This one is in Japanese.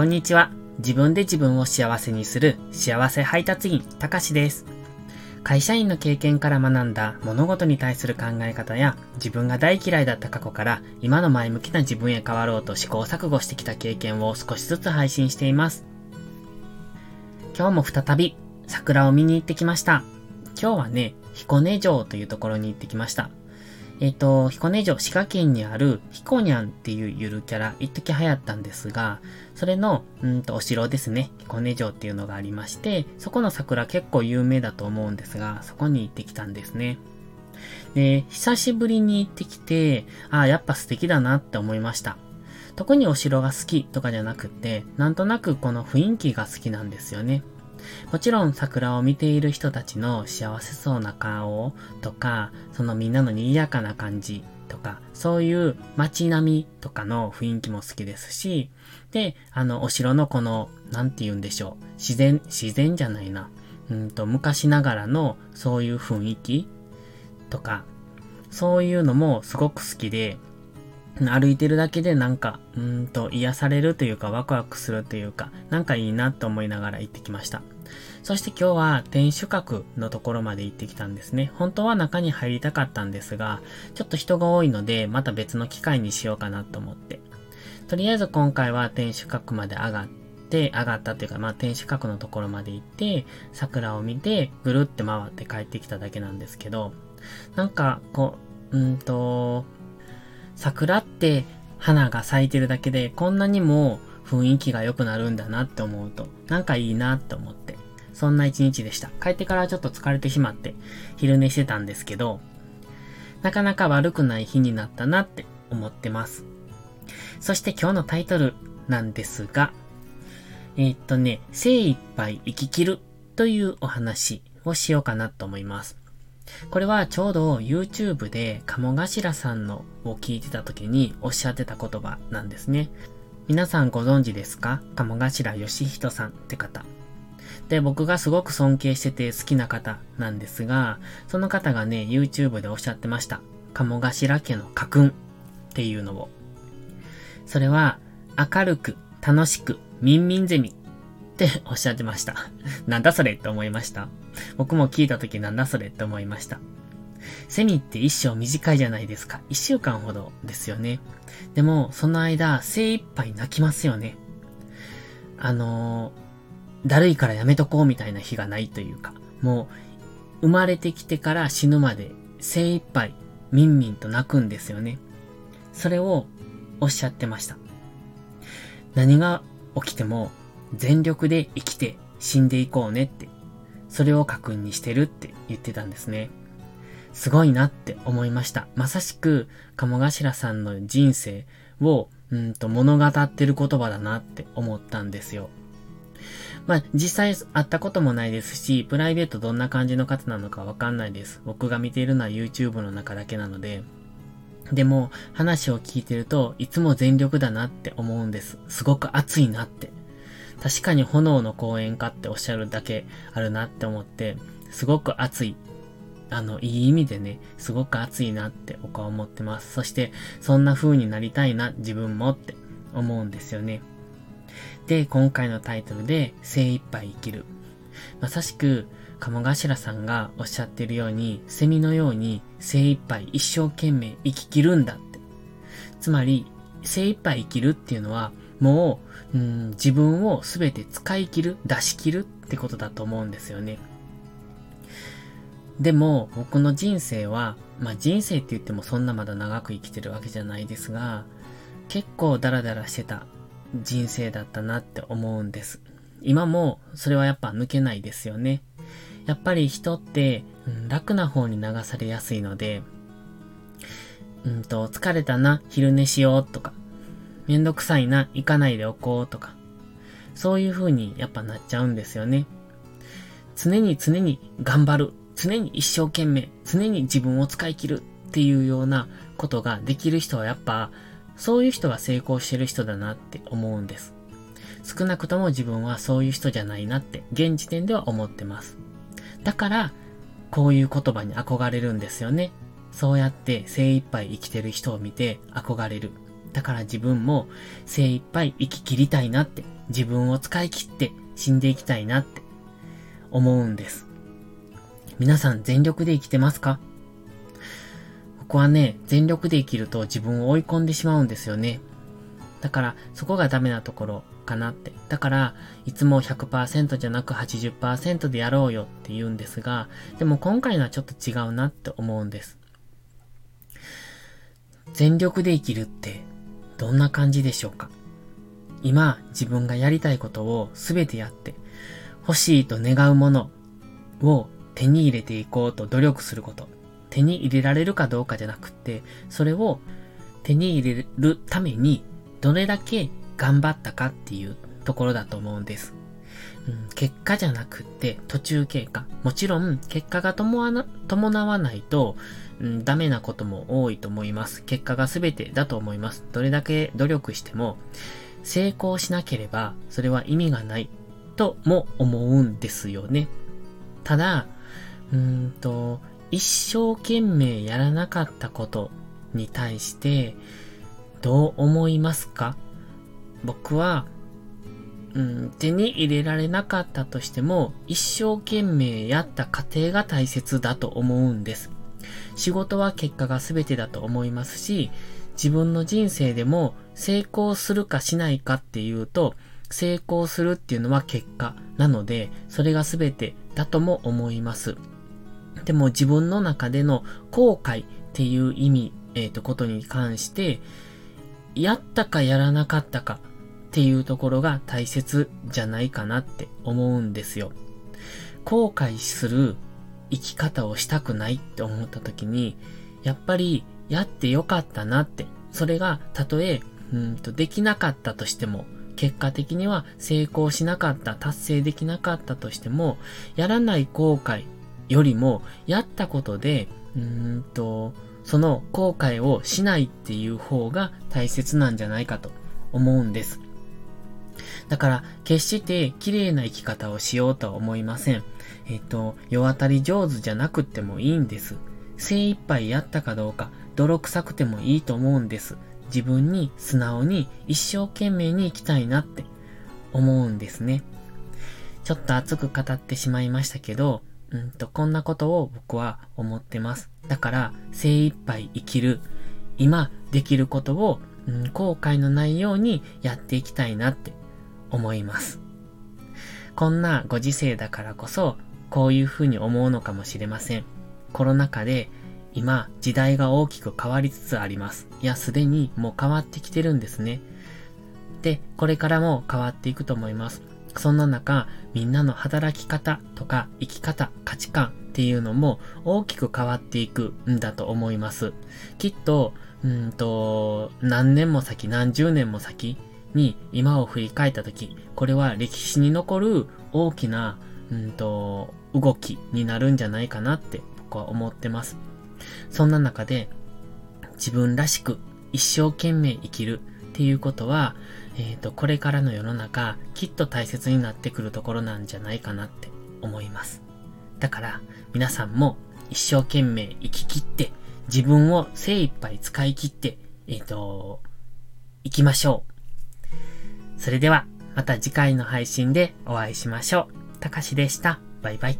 こんにちは。自分で自分を幸せにする幸せ配達員、たかしです。会社員の経験から学んだ物事に対する考え方や自分が大嫌いだった過去から今の前向きな自分へ変わろうと試行錯誤してきた経験を少しずつ配信しています。今日も再び桜を見に行ってきました。今日はね、彦根城というところに行ってきました。えっ、ー、と、彦根城、滋賀県にある彦にゃんっていうゆるキャラ、一時流行ったんですが、それの、うんと、お城ですね。彦根城っていうのがありまして、そこの桜結構有名だと思うんですが、そこに行ってきたんですね。で、久しぶりに行ってきて、ああ、やっぱ素敵だなって思いました。特にお城が好きとかじゃなくて、なんとなくこの雰囲気が好きなんですよね。もちろん桜を見ている人たちの幸せそうな顔とか、そのみんなの賑やかな感じとか、そういう街並みとかの雰囲気も好きですし、で、あの、お城のこの、なんて言うんでしょう。自然、自然じゃないな。うんと、昔ながらのそういう雰囲気とか、そういうのもすごく好きで、歩いてるだけでなんか、うんと癒されるというかワクワクするというか、なんかいいなと思いながら行ってきました。そして今日は天守閣のところまで行ってきたんですね。本当は中に入りたかったんですが、ちょっと人が多いので、また別の機会にしようかなと思って。とりあえず今回は天守閣まで上がって、上がったというか、まあ天守閣のところまで行って、桜を見て、ぐるって回って帰ってきただけなんですけど、なんか、こう、うんと、桜って花が咲いてるだけでこんなにも雰囲気が良くなるんだなって思うと、なんかいいなって思って。そんな一日でした。帰ってからちょっと疲れてしまって昼寝してたんですけど、なかなか悪くない日になったなって思ってます。そして今日のタイトルなんですが、えー、っとね、精一杯生き切るというお話をしようかなと思います。これはちょうど YouTube で鴨頭さんのを聞いてた時におっしゃってた言葉なんですね。皆さんご存知ですか？鴨頭義人さんって方。で、僕がすごく尊敬してて好きな方なんですが、その方がね、YouTube でおっしゃってました。鴨頭家の家訓っていうのを。それは、明るく、楽しく、みんみんゼミっておっしゃってました。なんだそれって思いました。僕も聞いた時なんだそれって思いました。セミって一生短いじゃないですか。一週間ほどですよね。でも、その間、精一杯泣きますよね。あのー、だるいからやめとこうみたいな日がないというか、もう、生まれてきてから死ぬまで精一杯、みんみんと泣くんですよね。それをおっしゃってました。何が起きても全力で生きて死んでいこうねって、それを確認してるって言ってたんですね。すごいなって思いました。まさしく、鴨頭さんの人生を、うんと物語ってる言葉だなって思ったんですよ。まあ、実際会ったこともないですし、プライベートどんな感じの方なのかわかんないです。僕が見ているのは YouTube の中だけなので。でも、話を聞いてると、いつも全力だなって思うんです。すごく熱いなって確かに炎の公園かっておっしゃるだけあるなって思って、すごく熱い。あの、いい意味でね、すごく熱いなって僕は思ってます。そして、そんな風になりたいな、自分もって思うんですよね。で、今回のタイトルで、精一杯生きる。まさしく、鴨頭さんがおっしゃってるように、セミのように精一杯一生懸命生き切るんだって。つまり、精一杯生きるっていうのは、もう、うん、自分をすべて使い切る、出し切るってことだと思うんですよね。でも、僕の人生は、まあ人生って言ってもそんなまだ長く生きてるわけじゃないですが、結構ダラダラしてた人生だったなって思うんです。今もそれはやっぱ抜けないですよね。やっぱり人って、うん、楽な方に流されやすいので、うんと、疲れたな、昼寝しようとか、めんどくさいな、行かないでおこうとか、そういう風にやっぱなっちゃうんですよね。常に常に頑張る、常に一生懸命、常に自分を使い切るっていうようなことができる人はやっぱ、そういう人が成功してる人だなって思うんです。少なくとも自分はそういう人じゃないなって現時点では思ってます。だから、こういう言葉に憧れるんですよね。そうやって精一杯生きてる人を見て憧れる。だから自分も精一杯生き切りたいなって、自分を使い切って死んでいきたいなって思うんです。皆さん全力で生きてますか？僕はね、全力で生きると自分を追い込んでしまうんですよね。だから、そこがダメなところかなって。だから、いつも100%じゃなく80%でやろうよって言うんですが、でも今回のはちょっと違うなって思うんです。全力で生きるってどんな感じでしょうか？今、自分がやりたいことを全てやって、欲しいと願うものを手に入れていこうと努力すること。手に入れられるかどうかじゃなくって、それを手に入れるためにどれだけ頑張ったかっていうところだと思うんです。うん、結果じゃなくって途中経過。もちろん結果が伴わないと、うん、ダメなことも多いと思います。結果が全てだと思います。どれだけ努力しても成功しなければそれは意味がないとも思うんですよね。ただ、うんと、一生懸命やらなかったことに対してどう思いますか？僕は、うん、手に入れられなかったとしても、一生懸命やった過程が大切だと思うんです。仕事は結果が全てだと思いますし、自分の人生でも成功するかしないかっていうと、成功するっていうのは結果なので、それが全てだとも思います。でも自分の中での後悔っていう意味、えっ、ー、と、ことに関して、やったかやらなかったかっていうところが大切じゃないかなって思うんですよ。後悔する生き方をしたくないって思った時に、やっぱりやってよかったなって、それがたとえ、うんとできなかったとしても、結果的には成功しなかった、達成できなかったとしても、やらない後悔よりも、やったことで、うんと、その後悔をしないっていう方が大切なんじゃないかと思うんです。だから、決して綺麗な生き方をしようとは思いません。えっ、と、世当たり上手じゃなくてもいいんです。精一杯やったかどうか、泥臭くてもいいと思うんです。自分に素直に一生懸命に生きたいなって思うんですね。ちょっと熱く語ってしまいましたけど、うんと、こんなことを僕は思ってます。だから、精一杯生きる。今、できることを、うん、後悔のないようにやっていきたいなって思います。こんなご時世だからこそ、こういうふうに思うのかもしれません。コロナ禍で、今、時代が大きく変わりつつあります。いや、すでにもう変わってきてるんですね。で、これからも変わっていくと思います。そんな中、みんなの働き方とか生き方、価値観っていうのも大きく変わっていくんだと思います。きっと、うんと、何年も先、何十年も先に今を振り返った時、これは歴史に残る大きな、うんと、動きになるんじゃないかなって僕は思ってます。そんな中で、自分らしく一生懸命生きるっていうことは、えっ、ー、と、これからの世の中、きっと大切になってくるところなんじゃないかなって思います。だから、皆さんも一生懸命生き切って、自分を精一杯使い切って、えっ、ー、と、行きましょう。それでは、また次回の配信でお会いしましょう。たかしでした。バイバイ。